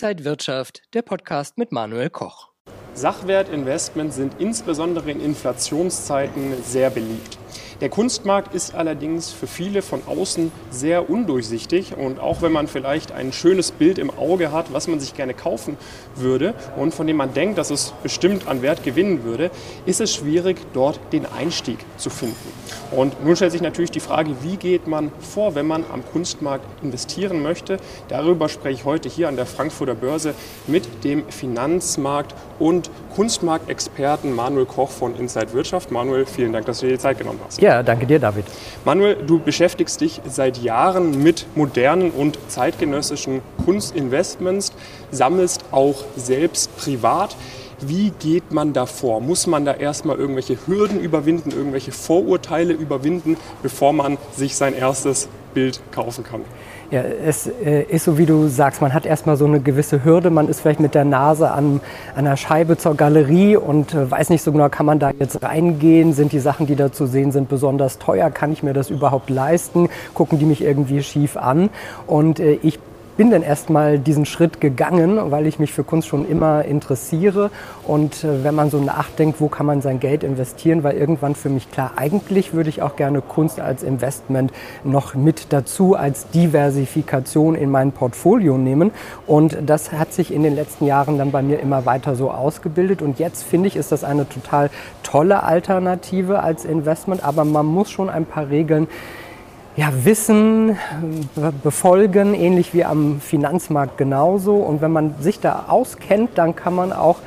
Inside Wirtschaft, der Podcast mit Manuel Koch. Sachwertinvestments sind insbesondere in Inflationszeiten sehr beliebt. Der Kunstmarkt ist allerdings für viele von außen sehr undurchsichtig und auch wenn man vielleicht ein schönes Bild im Auge hat, was man sich gerne kaufen würde und von dem man denkt, dass es bestimmt an Wert gewinnen würde, ist es schwierig, dort den Einstieg zu finden. Und nun stellt sich natürlich die Frage, wie geht man vor, wenn man am Kunstmarkt investieren möchte? Darüber spreche ich heute hier an der Frankfurter Börse mit dem Finanzmarkt- und Kunstmarktexperten Manuel Koch von Inside Wirtschaft. Manuel, vielen Dank, dass du dir die Zeit genommen hast. Ja, danke dir, David. Manuel, du beschäftigst dich seit Jahren mit modernen und zeitgenössischen Kunstinvestments, sammelst auch selbst privat. Wie geht man da vor? Muss man da erstmal irgendwelche Hürden überwinden, irgendwelche Vorurteile überwinden, bevor man sich sein erstes Bild kaufen kann? Ja, es äh, ist so, wie du sagst, man hat erstmal so eine gewisse Hürde. Man ist vielleicht mit der Nase an, einer Scheibe zur Galerie und äh, weiß nicht so genau, kann man da jetzt reingehen? Sind die Sachen, die da zu sehen sind, besonders teuer? Kann ich mir das überhaupt leisten? Gucken die mich irgendwie schief an? Und äh, ich bin dann erstmal diesen Schritt gegangen, weil ich mich für Kunst schon immer interessiere. Und äh, wenn man so nachdenkt, wo kann man sein Geld investieren, war irgendwann für mich klar, eigentlich würde ich auch gerne Kunst als Investment noch mit dazu als Diversifikation in mein Portfolio nehmen. Und das hat sich in den letzten Jahren dann bei mir immer weiter so ausgebildet. Und jetzt finde ich, ist das eine total tolle Alternative als Investment. Aber man muss schon ein paar Regeln ja, Wissen befolgen, ähnlich wie am Finanzmarkt genauso. Und wenn man sich da auskennt, dann kann man auch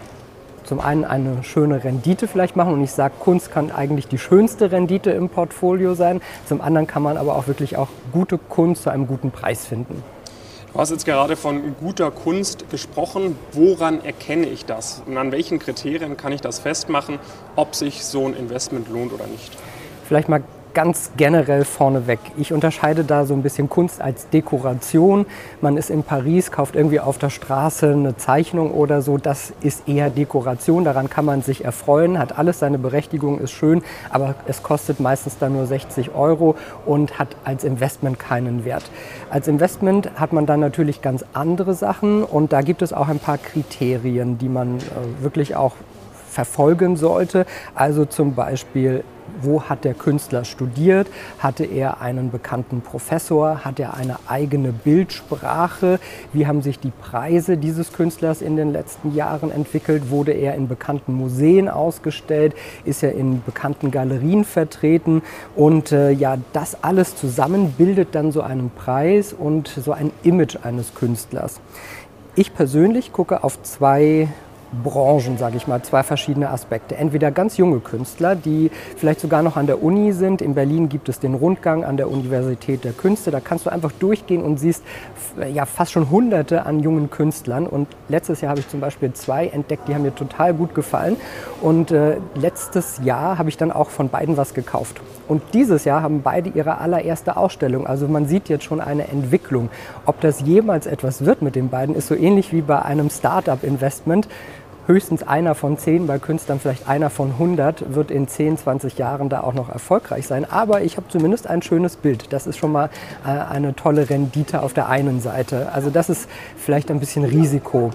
zum einen eine schöne Rendite vielleicht machen. Und ich sage, Kunst kann eigentlich die schönste Rendite im Portfolio sein. Zum anderen kann man aber auch wirklich auch gute Kunst zu einem guten Preis finden. Du hast jetzt gerade von guter Kunst gesprochen. Woran erkenne ich das? Und an welchen Kriterien kann ich das festmachen, ob sich so ein Investment lohnt oder nicht? Vielleicht mal ganz generell vorneweg. Ich unterscheide da so ein bisschen Kunst als Dekoration. Man ist in Paris, kauft irgendwie auf der Straße eine Zeichnung oder so. Das ist eher Dekoration. Daran kann man sich erfreuen, hat alles seine Berechtigung, ist schön, aber es kostet meistens dann nur 60 Euro und hat als Investment keinen Wert. Als Investment hat man dann natürlich ganz andere Sachen und da gibt es auch ein paar Kriterien, die man äh, wirklich auch verfolgen sollte. Also zum Beispiel wo hat der Künstler studiert? Hatte er einen bekannten Professor? Hat er eine eigene Bildsprache? Wie haben sich die Preise dieses Künstlers in den letzten Jahren entwickelt? Wurde er in bekannten Museen ausgestellt? Ist er in bekannten Galerien vertreten? Und äh, ja, das alles zusammen bildet dann so einen Preis und so ein Image eines Künstlers. Ich persönlich gucke auf zwei Branchen, sage ich mal, zwei verschiedene Aspekte. Entweder ganz junge Künstler, die vielleicht sogar noch an der Uni sind. In Berlin gibt es den Rundgang an der Universität der Künste. Da kannst du einfach durchgehen und siehst ja fast schon Hunderte an jungen Künstlern. Und letztes Jahr habe ich zum Beispiel zwei entdeckt, die haben mir total gut gefallen. Und äh, letztes Jahr habe ich dann auch von beiden was gekauft. Und dieses Jahr haben beide ihre allererste Ausstellung. Also man sieht jetzt schon eine Entwicklung. Ob das jemals etwas wird mit den beiden, ist so ähnlich wie bei einem Start-up-Investment höchstens einer von zehn, bei Künstlern vielleicht einer von 100 wird in 10, 20 Jahren da auch noch erfolgreich sein. Aber ich habe zumindest ein schönes Bild. Das ist schon mal äh, eine tolle Rendite auf der einen Seite. Also das ist vielleicht ein bisschen Risiko.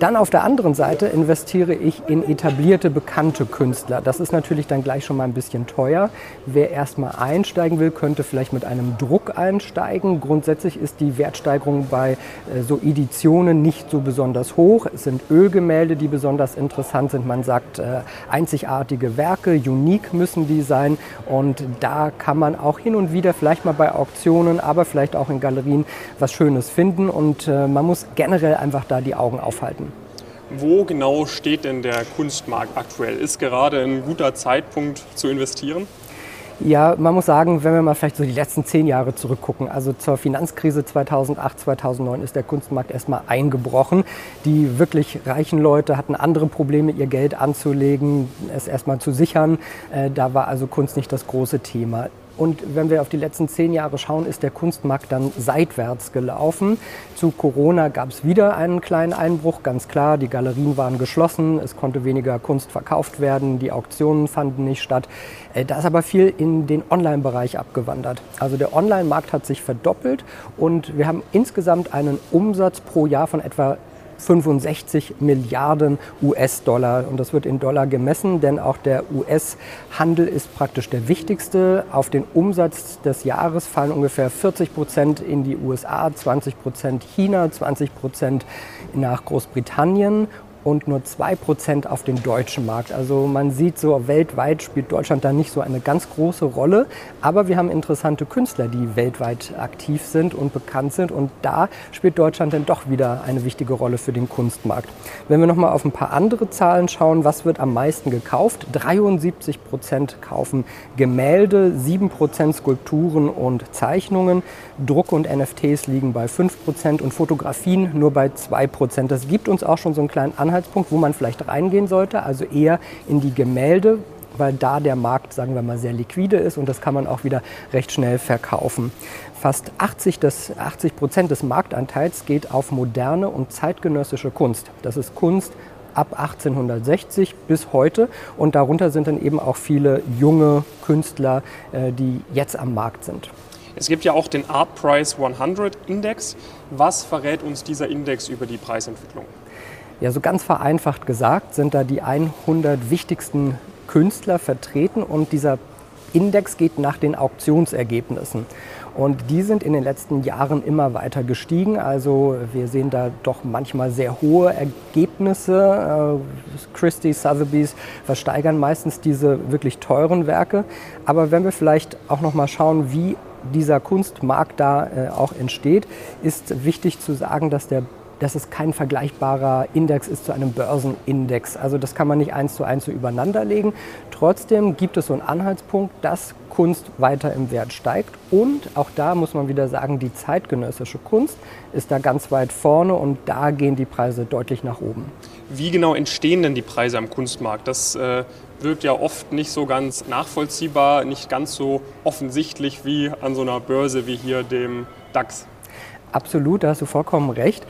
Dann auf der anderen Seite investiere ich in etablierte, bekannte Künstler. Das ist natürlich dann gleich schon mal ein bisschen teuer. Wer erstmal einsteigen will, könnte vielleicht mit einem Druck einsteigen. Grundsätzlich ist die Wertsteigerung bei äh, so Editionen nicht so besonders hoch. Es sind Ölgemälde, die besonders interessant sind. Man sagt äh, einzigartige Werke, unique müssen die sein. Und da kann man auch hin und wieder vielleicht mal bei Auktionen, aber vielleicht auch in Galerien was Schönes finden. Und äh, man muss generell einfach da die Augen aufhalten. Wo genau steht denn der Kunstmarkt aktuell? Ist gerade ein guter Zeitpunkt zu investieren? Ja, man muss sagen, wenn wir mal vielleicht so die letzten zehn Jahre zurückgucken, also zur Finanzkrise 2008, 2009 ist der Kunstmarkt erstmal eingebrochen. Die wirklich reichen Leute hatten andere Probleme, ihr Geld anzulegen, es erstmal zu sichern. Äh, da war also Kunst nicht das große Thema. Und wenn wir auf die letzten zehn Jahre schauen, ist der Kunstmarkt dann seitwärts gelaufen. Zu Corona gab es wieder einen kleinen Einbruch, ganz klar. Die Galerien waren geschlossen, es konnte weniger Kunst verkauft werden, die Auktionen fanden nicht statt. Äh, da ist aber viel in den Online-Bereich abgewandert. Also der Online-Markt hat sich verdoppelt und wir haben insgesamt einen Umsatz pro Jahr von etwa 65 Milliarden US-Dollar. Und das wird in Dollar gemessen, denn auch der US-Handel ist praktisch der wichtigste. Auf den Umsatz des Jahres fallen ungefähr 40 Prozent in die USA, 20 Prozent China, 20 Prozent nach Großbritannien und nur 2% auf den deutschen Markt. Also man sieht so, weltweit spielt Deutschland da nicht so eine ganz große Rolle. Aber wir haben interessante Künstler, die weltweit aktiv sind und bekannt sind. Und da spielt Deutschland dann doch wieder eine wichtige Rolle für den Kunstmarkt. Wenn wir nochmal auf ein paar andere Zahlen schauen, was wird am meisten gekauft? 73% kaufen Gemälde, 7% Skulpturen und Zeichnungen. Druck und NFTs liegen bei 5% und Fotografien nur bei 2%. Das gibt uns auch schon so einen kleinen Anhaltspunkt, wo man vielleicht reingehen sollte, also eher in die Gemälde, weil da der Markt, sagen wir mal, sehr liquide ist und das kann man auch wieder recht schnell verkaufen. Fast 80, des, 80 Prozent des Marktanteils geht auf moderne und zeitgenössische Kunst. Das ist Kunst ab 1860 bis heute und darunter sind dann eben auch viele junge Künstler, äh, die jetzt am Markt sind. Es gibt ja auch den Art Price 100 Index. Was verrät uns dieser Index über die Preisentwicklung? Ja, so ganz vereinfacht gesagt sind da die 100 wichtigsten Künstler vertreten und dieser Index geht nach den Auktionsergebnissen. Und die sind in den letzten Jahren immer weiter gestiegen. Also wir sehen da doch manchmal sehr hohe Ergebnisse. Äh, Christie, Sotheby's versteigern meistens diese wirklich teuren Werke. Aber wenn wir vielleicht auch noch mal schauen, wie dieser Kunstmarkt da äh, auch entsteht, ist wichtig zu sagen, dass der dass es kein vergleichbarer Index ist zu einem Börsenindex. Also das kann man nicht eins zu eins so übereinander legen. Trotzdem gibt es so einen Anhaltspunkt, dass Kunst weiter im Wert steigt. Und auch da muss man wieder sagen, die zeitgenössische Kunst ist da ganz weit vorne und da gehen die Preise deutlich nach oben. Wie genau entstehen denn die Preise am Kunstmarkt? Das äh, wirkt ja oft nicht so ganz nachvollziehbar, nicht ganz so offensichtlich wie an so einer Börse wie hier dem DAX. Absolut, da hast du vollkommen recht.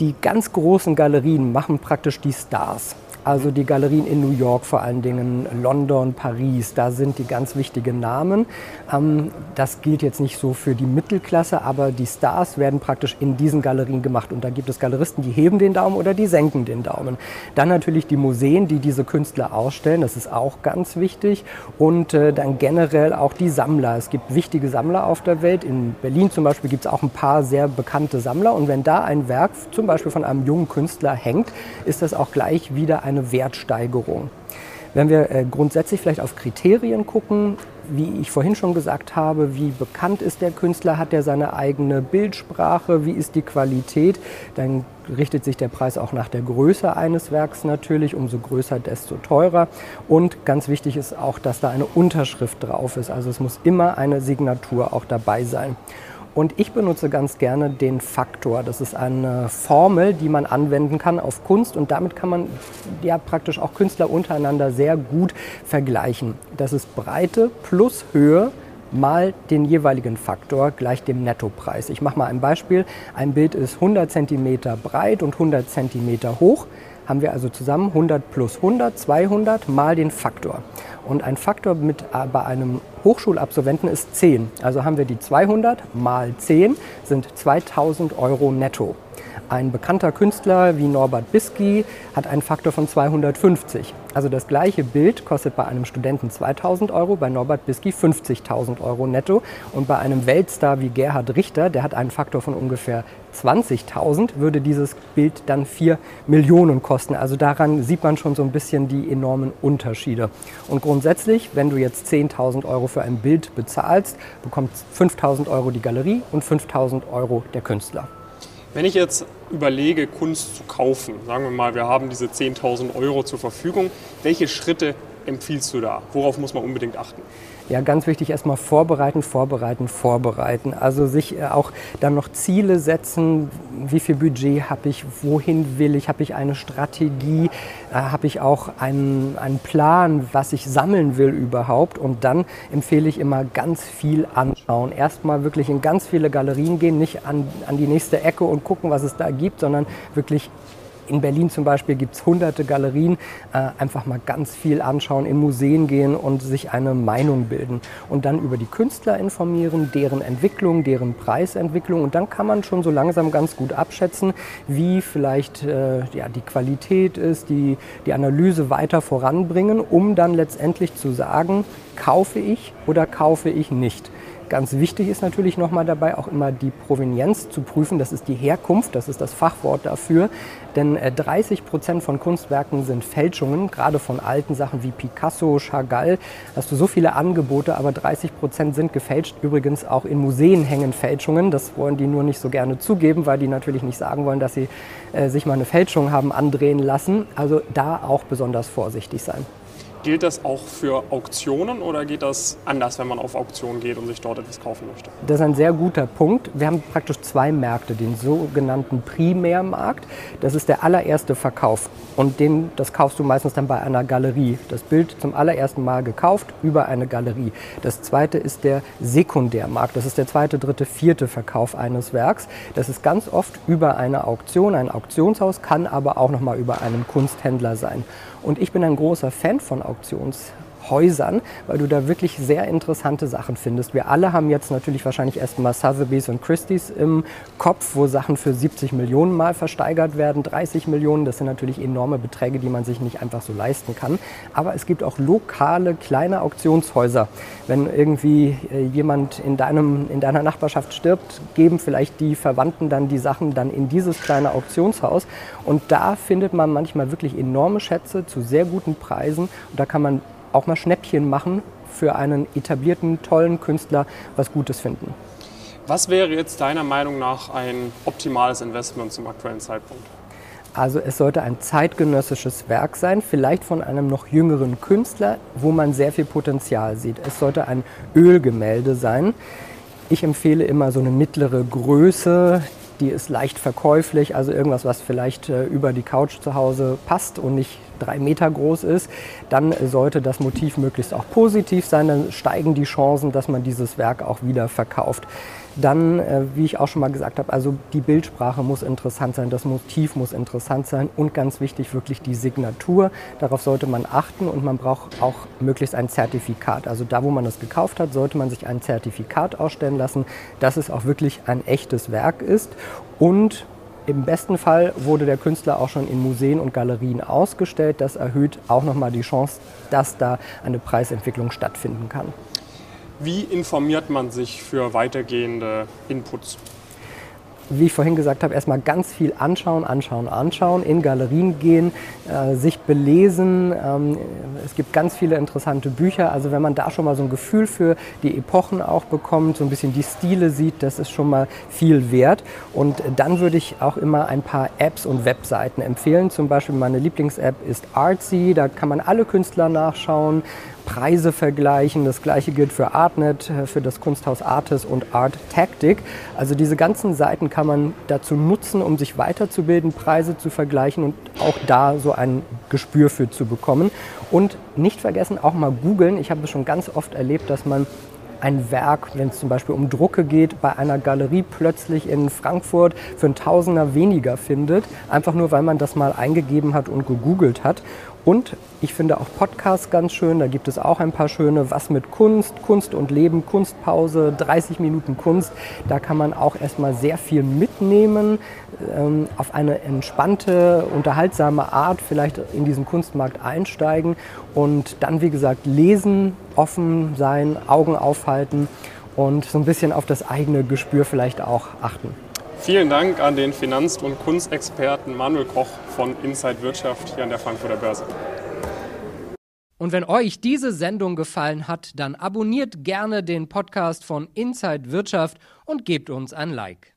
Die ganz großen Galerien machen praktisch die Stars. Also die Galerien in New York vor allen Dingen, London, Paris, da sind die ganz wichtigen Namen. Ähm, das gilt jetzt nicht so für die Mittelklasse, aber die Stars werden praktisch in diesen Galerien gemacht. Und da gibt es Galeristen, die heben den Daumen oder die senken den Daumen. Dann natürlich die Museen, die diese Künstler ausstellen, das ist auch ganz wichtig. Und äh, dann generell auch die Sammler. Es gibt wichtige Sammler auf der Welt. In Berlin zum Beispiel gibt es auch ein paar sehr bekannte Sammler. Und wenn da ein Werk zum Beispiel von einem jungen Künstler hängt, ist das auch gleich wieder ein eine Wertsteigerung. Wenn wir äh, grundsätzlich vielleicht auf Kriterien gucken, wie ich vorhin schon gesagt habe, wie bekannt ist der Künstler, hat er seine eigene Bildsprache, wie ist die Qualität, dann richtet sich der Preis auch nach der Größe eines Werks natürlich, umso größer, desto teurer. Und ganz wichtig ist auch, dass da eine Unterschrift drauf ist, also es muss immer eine Signatur auch dabei sein. Und ich benutze ganz gerne den Faktor. Das ist eine Formel, die man anwenden kann auf Kunst und damit kann man ja praktisch auch Künstler untereinander sehr gut vergleichen. Das ist Breite plus Höhe mal den jeweiligen Faktor gleich dem Nettopreis. Ich mache mal ein Beispiel. Ein Bild ist 100 cm breit und 100 cm hoch. Haben wir also zusammen 100 plus 100, 200 mal den Faktor. Und ein Faktor mit, äh, bei einem Hochschulabsolventen ist 10. Also haben wir die 200 mal 10 sind 2000 Euro netto. Ein bekannter Künstler wie Norbert Bisky hat einen Faktor von 250. Also das gleiche Bild kostet bei einem Studenten 2000 Euro, bei Norbert Bisky 50.000 Euro netto. Und bei einem Weltstar wie Gerhard Richter, der hat einen Faktor von ungefähr 20.000, würde dieses Bild dann 4 Millionen kosten. Also daran sieht man schon so ein bisschen die enormen Unterschiede. Und grundsätzlich, wenn du jetzt 10.000 Euro für ein Bild bezahlst, bekommt 5.000 Euro die Galerie und 5.000 Euro der Künstler. Wenn ich jetzt überlege, Kunst zu kaufen, sagen wir mal, wir haben diese 10.000 Euro zur Verfügung, welche Schritte empfiehlst du da? Worauf muss man unbedingt achten? Ja, ganz wichtig erstmal vorbereiten, vorbereiten, vorbereiten. Also sich äh, auch dann noch Ziele setzen, wie viel Budget habe ich, wohin will ich, habe ich eine Strategie, äh, habe ich auch einen, einen Plan, was ich sammeln will überhaupt. Und dann empfehle ich immer ganz viel anschauen. Erstmal wirklich in ganz viele Galerien gehen, nicht an, an die nächste Ecke und gucken, was es da gibt, sondern wirklich in Berlin zum Beispiel gibt es hunderte Galerien. Äh, einfach mal ganz viel anschauen, in Museen gehen und sich eine Meinung bilden. Und dann über die Künstler informieren, deren Entwicklung, deren Preisentwicklung. Und dann kann man schon so langsam ganz gut abschätzen, wie vielleicht äh, ja, die Qualität ist, die, die Analyse weiter voranbringen, um dann letztendlich zu sagen, kaufe ich oder kaufe ich nicht. Ganz wichtig ist natürlich nochmal dabei auch immer die Provenienz zu prüfen. Das ist die Herkunft, das ist das Fachwort dafür. Denn 30 äh, Prozent von Kunstwerken sind Fälschungen, gerade von alten Sachen wie Picasso, Chagall. Hast du so viele Angebote, aber 30 Prozent sind gefälscht. Übrigens auch in Museen hängen Fälschungen. Das wollen die nur nicht so gerne zugeben, weil die natürlich nicht sagen wollen, dass sie äh, sich mal eine Fälschung haben andrehen lassen. Also da auch besonders vorsichtig sein. Gilt das auch für Auktionen oder geht das anders, wenn man auf Auktionen geht und sich dort etwas kaufen möchte? Das ist ein sehr guter Punkt. Wir haben praktisch zwei Märkte, den sogenannten Primärmarkt. Das ist der allererste Verkauf und den, das kaufst du meistens dann bei einer Galerie. Das Bild zum allerersten Mal gekauft über eine Galerie. Das zweite ist der Sekundärmarkt. Das ist der zweite, dritte, vierte Verkauf eines Werks. Das ist ganz oft über eine Auktion. Ein Auktionshaus kann aber auch noch mal über einen Kunsthändler sein. Und ich bin ein großer Fan von Auktions Häusern, weil du da wirklich sehr interessante Sachen findest. Wir alle haben jetzt natürlich wahrscheinlich erstmal Sotheby's und Christie's im Kopf, wo Sachen für 70 Millionen mal versteigert werden, 30 Millionen. Das sind natürlich enorme Beträge, die man sich nicht einfach so leisten kann. Aber es gibt auch lokale kleine Auktionshäuser. Wenn irgendwie äh, jemand in, deinem, in deiner Nachbarschaft stirbt, geben vielleicht die Verwandten dann die Sachen dann in dieses kleine Auktionshaus. Und da findet man manchmal wirklich enorme Schätze zu sehr guten Preisen. Und da kann man auch mal Schnäppchen machen für einen etablierten, tollen Künstler was Gutes finden. Was wäre jetzt deiner Meinung nach ein optimales Investment zum aktuellen Zeitpunkt? Also es sollte ein zeitgenössisches Werk sein, vielleicht von einem noch jüngeren Künstler, wo man sehr viel Potenzial sieht. Es sollte ein Ölgemälde sein. Ich empfehle immer so eine mittlere Größe, die ist leicht verkäuflich, also irgendwas, was vielleicht äh, über die Couch zu Hause passt und nicht drei Meter groß ist, dann sollte das Motiv möglichst auch positiv sein, dann steigen die Chancen, dass man dieses Werk auch wieder verkauft. Dann, äh, wie ich auch schon mal gesagt habe, also die Bildsprache muss interessant sein, das Motiv muss interessant sein und ganz wichtig wirklich die Signatur. Darauf sollte man achten und man braucht auch möglichst ein Zertifikat. Also da, wo man es gekauft hat, sollte man sich ein Zertifikat ausstellen lassen, dass es auch wirklich ein echtes Werk ist und im besten Fall wurde der Künstler auch schon in Museen und Galerien ausgestellt. Das erhöht auch nochmal die Chance, dass da eine Preisentwicklung stattfinden kann. Wie informiert man sich für weitergehende Inputs? wie ich vorhin gesagt habe, erstmal ganz viel anschauen, anschauen, anschauen, in Galerien gehen, äh, sich belesen. Ähm, es gibt ganz viele interessante Bücher. Also wenn man da schon mal so ein Gefühl für die Epochen auch bekommt, so ein bisschen die Stile sieht, das ist schon mal viel wert. Und dann würde ich auch immer ein paar Apps und Webseiten empfehlen. Zum Beispiel meine Lieblings-App ist Artsy. Da kann man alle Künstler nachschauen. Preise vergleichen. Das gleiche gilt für Artnet, für das Kunsthaus Artis und Art Tactic. Also diese ganzen Seiten kann man dazu nutzen, um sich weiterzubilden, Preise zu vergleichen und auch da so ein Gespür für zu bekommen. Und nicht vergessen, auch mal googeln. Ich habe es schon ganz oft erlebt, dass man ein Werk, wenn es zum Beispiel um Drucke geht, bei einer Galerie plötzlich in Frankfurt für einen Tausender weniger findet, einfach nur weil man das mal eingegeben hat und gegoogelt hat. Und ich finde auch Podcasts ganz schön. Da gibt es auch ein paar schöne Was mit Kunst, Kunst und Leben, Kunstpause, 30 Minuten Kunst. Da kann man auch erstmal sehr viel mitnehmen, ähm, auf eine entspannte, unterhaltsame Art vielleicht in diesen Kunstmarkt einsteigen und dann, wie gesagt, lesen, offen sein, Augen aufhalten und so ein bisschen auf das eigene Gespür vielleicht auch achten. Vielen Dank an den Finanz- und Kunstexperten Manuel Koch von Inside Wirtschaft hier an der Frankfurter Börse. Und wenn euch diese Sendung gefallen hat, dann abonniert gerne den Podcast von Inside Wirtschaft und gebt uns ein Like.